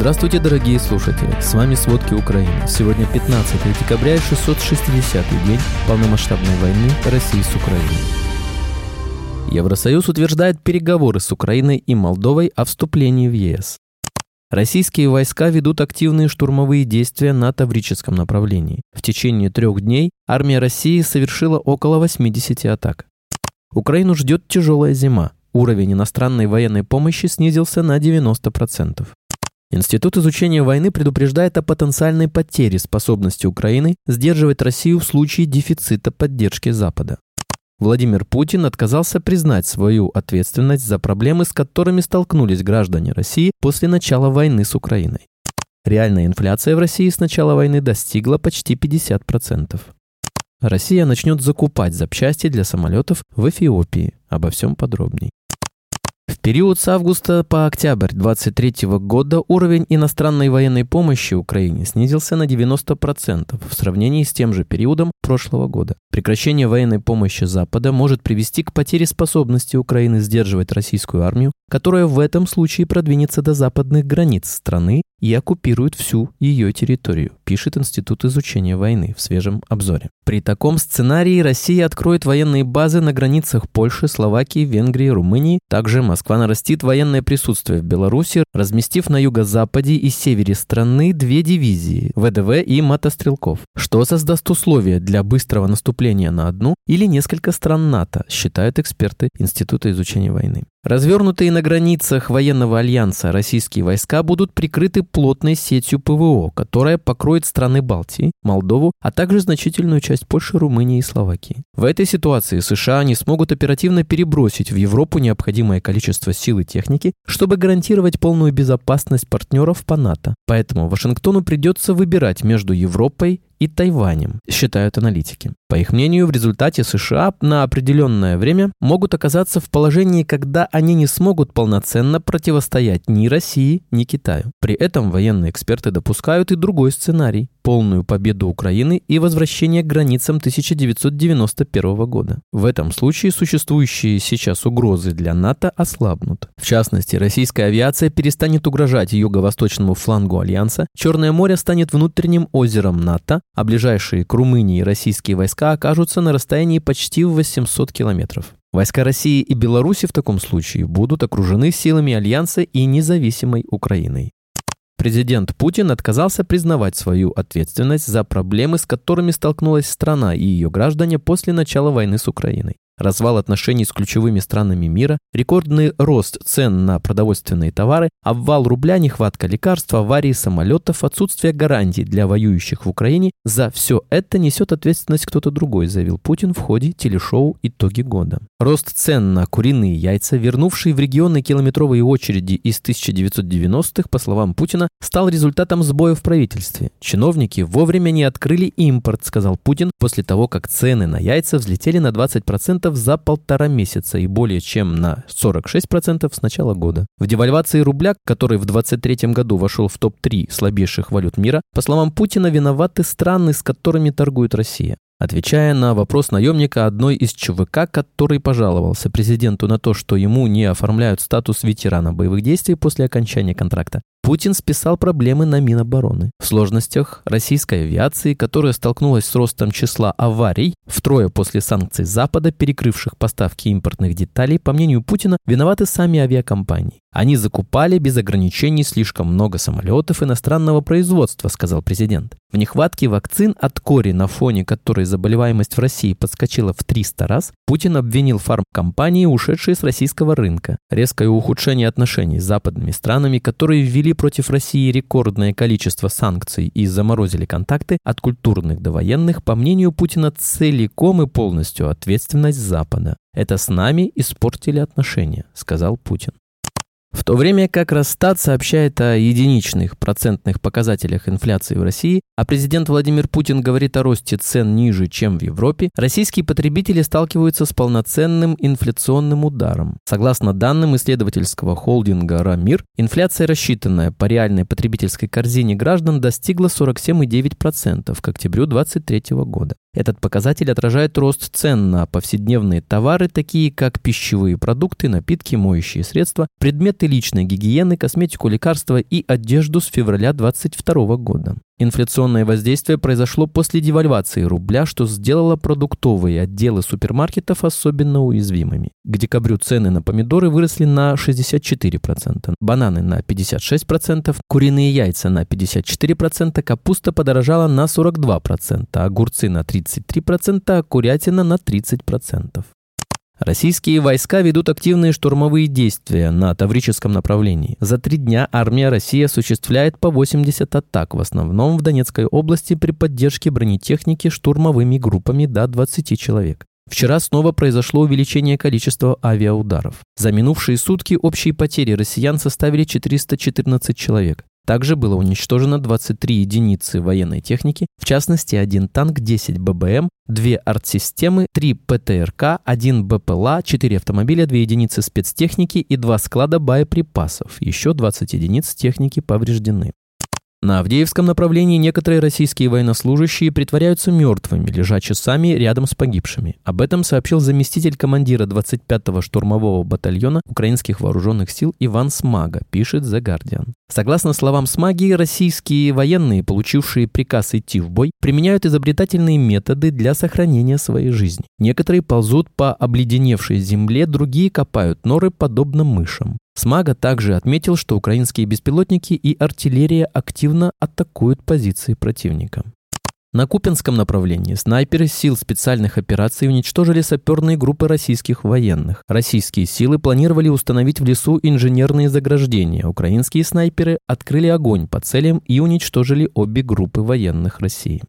Здравствуйте, дорогие слушатели! С вами «Сводки Украины». Сегодня 15 декабря и 660-й день полномасштабной войны России с Украиной. Евросоюз утверждает переговоры с Украиной и Молдовой о вступлении в ЕС. Российские войска ведут активные штурмовые действия на Таврическом направлении. В течение трех дней армия России совершила около 80 атак. Украину ждет тяжелая зима. Уровень иностранной военной помощи снизился на 90%. Институт изучения войны предупреждает о потенциальной потере способности Украины сдерживать Россию в случае дефицита поддержки Запада. Владимир Путин отказался признать свою ответственность за проблемы, с которыми столкнулись граждане России после начала войны с Украиной. Реальная инфляция в России с начала войны достигла почти 50%. Россия начнет закупать запчасти для самолетов в Эфиопии. Обо всем подробней. В период с августа по октябрь 2023 года уровень иностранной военной помощи Украине снизился на 90% в сравнении с тем же периодом прошлого года. Прекращение военной помощи Запада может привести к потере способности Украины сдерживать российскую армию, которая в этом случае продвинется до западных границ страны и оккупирует всю ее территорию, пишет Институт изучения войны в свежем обзоре. При таком сценарии Россия откроет военные базы на границах Польши, Словакии, Венгрии, Румынии. Также Москва нарастит военное присутствие в Беларуси, разместив на юго-западе и севере страны две дивизии – ВДВ и мотострелков, что создаст условия для быстрого наступления на одну или несколько стран НАТО, считают эксперты Института изучения войны. Развернутые на границах военного альянса российские войска будут прикрыты плотной сетью ПВО, которая покроет страны Балтии, Молдову, а также значительную часть Польши, Румынии и Словакии. В этой ситуации США не смогут оперативно перебросить в Европу необходимое количество сил и техники, чтобы гарантировать полную безопасность партнеров по НАТО. Поэтому Вашингтону придется выбирать между Европой и Тайванем, считают аналитики. По их мнению, в результате США на определенное время могут оказаться в положении, когда они не смогут полноценно противостоять ни России, ни Китаю. При этом военные эксперты допускают и другой сценарий – полную победу Украины и возвращение к границам 1991 года. В этом случае существующие сейчас угрозы для НАТО ослабнут. В частности, российская авиация перестанет угрожать юго-восточному флангу Альянса, Черное море станет внутренним озером НАТО, а ближайшие к Румынии российские войска окажутся на расстоянии почти в 800 километров. Войска России и Беларуси в таком случае будут окружены силами Альянса и независимой Украиной. Президент Путин отказался признавать свою ответственность за проблемы, с которыми столкнулась страна и ее граждане после начала войны с Украиной развал отношений с ключевыми странами мира, рекордный рост цен на продовольственные товары, обвал рубля, нехватка лекарств, аварии самолетов, отсутствие гарантий для воюющих в Украине – за все это несет ответственность кто-то другой, заявил Путин в ходе телешоу «Итоги года». Рост цен на куриные яйца, вернувшие в регионы километровые очереди из 1990-х, по словам Путина, стал результатом сбоя в правительстве. Чиновники вовремя не открыли импорт, сказал Путин, после того, как цены на яйца взлетели на 20% за полтора месяца и более чем на 46% с начала года. В девальвации рубля, который в 2023 году вошел в топ-3 слабейших валют мира, по словам Путина, виноваты страны, с которыми торгует Россия. Отвечая на вопрос наемника одной из ЧВК, который пожаловался президенту на то, что ему не оформляют статус ветерана боевых действий после окончания контракта, Путин списал проблемы на Минобороны. В сложностях российской авиации, которая столкнулась с ростом числа аварий, втрое после санкций Запада, перекрывших поставки импортных деталей, по мнению Путина, виноваты сами авиакомпании. Они закупали без ограничений слишком много самолетов иностранного производства, сказал президент. В нехватке вакцин от кори, на фоне которой заболеваемость в России подскочила в 300 раз, Путин обвинил фармкомпании, ушедшие с российского рынка. Резкое ухудшение отношений с западными странами, которые ввели против России рекордное количество санкций и заморозили контакты от культурных до военных, по мнению Путина, целиком и полностью ответственность Запада. Это с нами испортили отношения, сказал Путин. В то время как Росстат сообщает о единичных процентных показателях инфляции в России, а президент Владимир Путин говорит о росте цен ниже, чем в Европе, российские потребители сталкиваются с полноценным инфляционным ударом. Согласно данным исследовательского холдинга «Рамир», инфляция, рассчитанная по реальной потребительской корзине граждан, достигла 47,9% к октябрю 2023 года. Этот показатель отражает рост цен на повседневные товары, такие как пищевые продукты, напитки, моющие средства, предметы личной гигиены, косметику, лекарства и одежду с февраля 2022 года. Инфляционное воздействие произошло после девальвации рубля, что сделало продуктовые отделы супермаркетов особенно уязвимыми. К декабрю цены на помидоры выросли на 64%, бананы на 56%, куриные яйца на 54%, капуста подорожала на 42%, огурцы на 33%, а курятина на 30%. Российские войска ведут активные штурмовые действия на Таврическом направлении. За три дня армия России осуществляет по 80 атак, в основном в Донецкой области при поддержке бронетехники штурмовыми группами до 20 человек. Вчера снова произошло увеличение количества авиаударов. За минувшие сутки общие потери россиян составили 414 человек. Также было уничтожено 23 единицы военной техники, в частности, один танк, 10 ББМ, 2 артсистемы, 3 ПТРК, 1 БПЛА, 4 автомобиля, 2 единицы спецтехники и 2 склада боеприпасов. Еще 20 единиц техники повреждены. На Авдеевском направлении некоторые российские военнослужащие притворяются мертвыми, лежа часами рядом с погибшими. Об этом сообщил заместитель командира 25-го штурмового батальона украинских вооруженных сил Иван Смага, пишет The Guardian. Согласно словам Смаги, российские военные, получившие приказ идти в бой, применяют изобретательные методы для сохранения своей жизни. Некоторые ползут по обледеневшей земле, другие копают норы, подобно мышам. Смага также отметил, что украинские беспилотники и артиллерия активно атакуют позиции противника. На Купинском направлении снайперы сил специальных операций уничтожили саперные группы российских военных. Российские силы планировали установить в лесу инженерные заграждения. Украинские снайперы открыли огонь по целям и уничтожили обе группы военных России.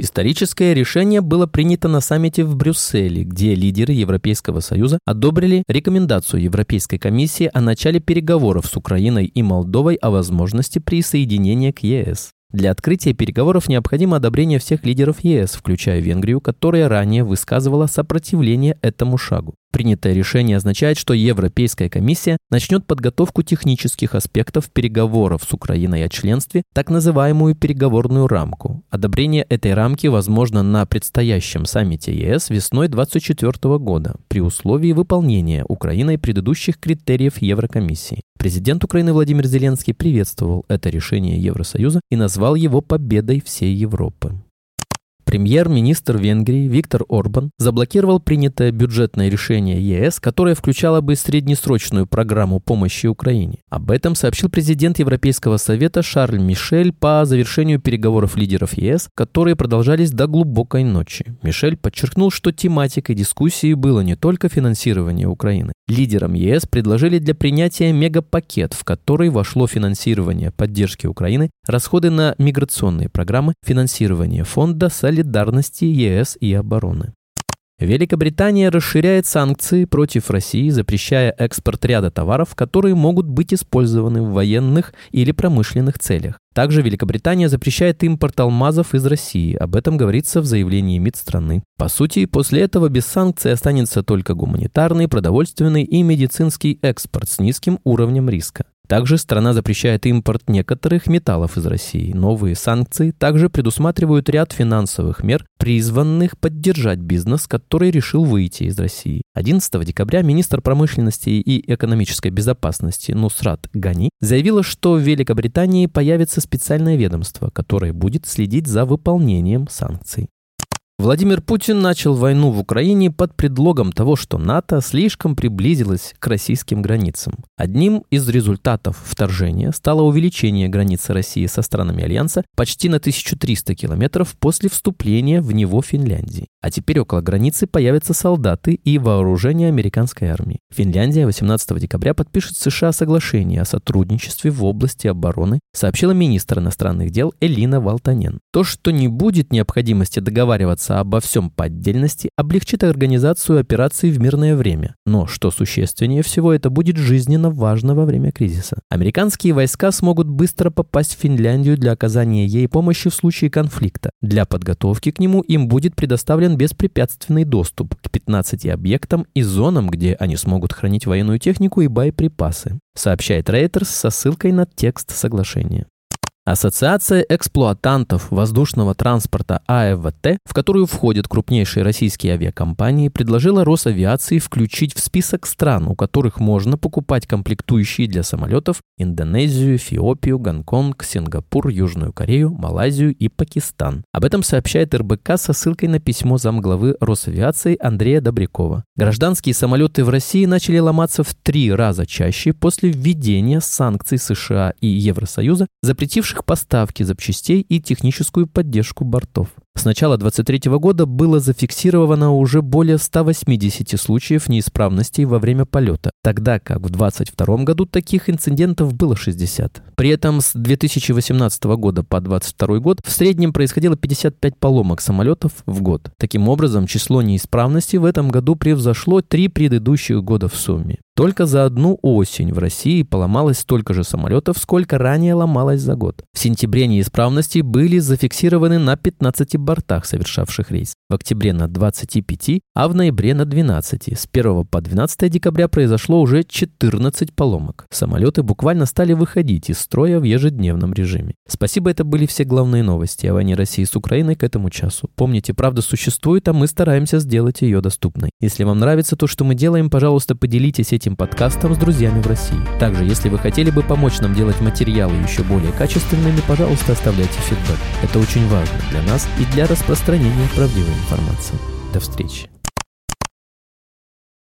Историческое решение было принято на саммите в Брюсселе, где лидеры Европейского Союза одобрили рекомендацию Европейской комиссии о начале переговоров с Украиной и Молдовой о возможности присоединения к ЕС. Для открытия переговоров необходимо одобрение всех лидеров ЕС, включая Венгрию, которая ранее высказывала сопротивление этому шагу. Принятое решение означает, что Европейская комиссия начнет подготовку технических аспектов переговоров с Украиной о членстве, так называемую переговорную рамку. Одобрение этой рамки возможно на предстоящем саммите ЕС весной 2024 года при условии выполнения Украиной предыдущих критериев Еврокомиссии. Президент Украины Владимир Зеленский приветствовал это решение Евросоюза и назвал его победой всей Европы. Премьер-министр Венгрии Виктор Орбан заблокировал принятое бюджетное решение ЕС, которое включало бы среднесрочную программу помощи Украине. Об этом сообщил президент Европейского совета Шарль Мишель по завершению переговоров лидеров ЕС, которые продолжались до глубокой ночи. Мишель подчеркнул, что тематикой дискуссии было не только финансирование Украины. Лидерам ЕС предложили для принятия мегапакет, в который вошло финансирование поддержки Украины, расходы на миграционные программы, финансирование фонда солидарности солидарности ЕС и обороны. Великобритания расширяет санкции против России, запрещая экспорт ряда товаров, которые могут быть использованы в военных или промышленных целях. Также Великобритания запрещает импорт алмазов из России. Об этом говорится в заявлении МИД страны. По сути, после этого без санкций останется только гуманитарный, продовольственный и медицинский экспорт с низким уровнем риска. Также страна запрещает импорт некоторых металлов из России. Новые санкции также предусматривают ряд финансовых мер, призванных поддержать бизнес, который решил выйти из России. 11 декабря министр промышленности и экономической безопасности Нусрат Гани заявила, что в Великобритании появится специальное ведомство, которое будет следить за выполнением санкций. Владимир Путин начал войну в Украине под предлогом того, что НАТО слишком приблизилось к российским границам. Одним из результатов вторжения стало увеличение границы России со странами Альянса почти на 1300 километров после вступления в него Финляндии. А теперь около границы появятся солдаты и вооружение американской армии. Финляндия 18 декабря подпишет с США соглашение о сотрудничестве в области обороны, сообщила министр иностранных дел Элина Валтанен. То, что не будет необходимости договариваться договариваться обо всем по отдельности облегчит организацию операций в мирное время. Но, что существеннее всего, это будет жизненно важно во время кризиса. Американские войска смогут быстро попасть в Финляндию для оказания ей помощи в случае конфликта. Для подготовки к нему им будет предоставлен беспрепятственный доступ к 15 объектам и зонам, где они смогут хранить военную технику и боеприпасы, сообщает Reuters со ссылкой на текст соглашения. Ассоциация эксплуатантов воздушного транспорта АЭВТ, в которую входят крупнейшие российские авиакомпании, предложила Росавиации включить в список стран, у которых можно покупать комплектующие для самолетов Индонезию, Эфиопию, Гонконг, Сингапур, Южную Корею, Малайзию и Пакистан. Об этом сообщает РБК со ссылкой на письмо замглавы Росавиации Андрея Добрякова. Гражданские самолеты в России начали ломаться в три раза чаще после введения санкций США и Евросоюза, запретивших их поставки запчастей и техническую поддержку бортов. С начала 2023 года было зафиксировано уже более 180 случаев неисправностей во время полета, тогда как в 2022 году таких инцидентов было 60. При этом с 2018 года по 2022 год в среднем происходило 55 поломок самолетов в год. Таким образом, число неисправностей в этом году превзошло три предыдущих года в сумме. Только за одну осень в России поломалось столько же самолетов, сколько ранее ломалось за год. В сентябре неисправности были зафиксированы на 15 бортах, совершавших рейс. В октябре на 25, а в ноябре на 12. С 1 по 12 декабря произошло уже 14 поломок. Самолеты буквально стали выходить из строя в ежедневном режиме. Спасибо, это были все главные новости о войне России с Украиной к этому часу. Помните, правда существует, а мы стараемся сделать ее доступной. Если вам нравится то, что мы делаем, пожалуйста, поделитесь этим подкастом с друзьями в России. Также, если вы хотели бы помочь нам делать материалы еще более качественными, пожалуйста, оставляйте фидбэк. Это очень важно для нас и для распространения правдивой информации. До встречи.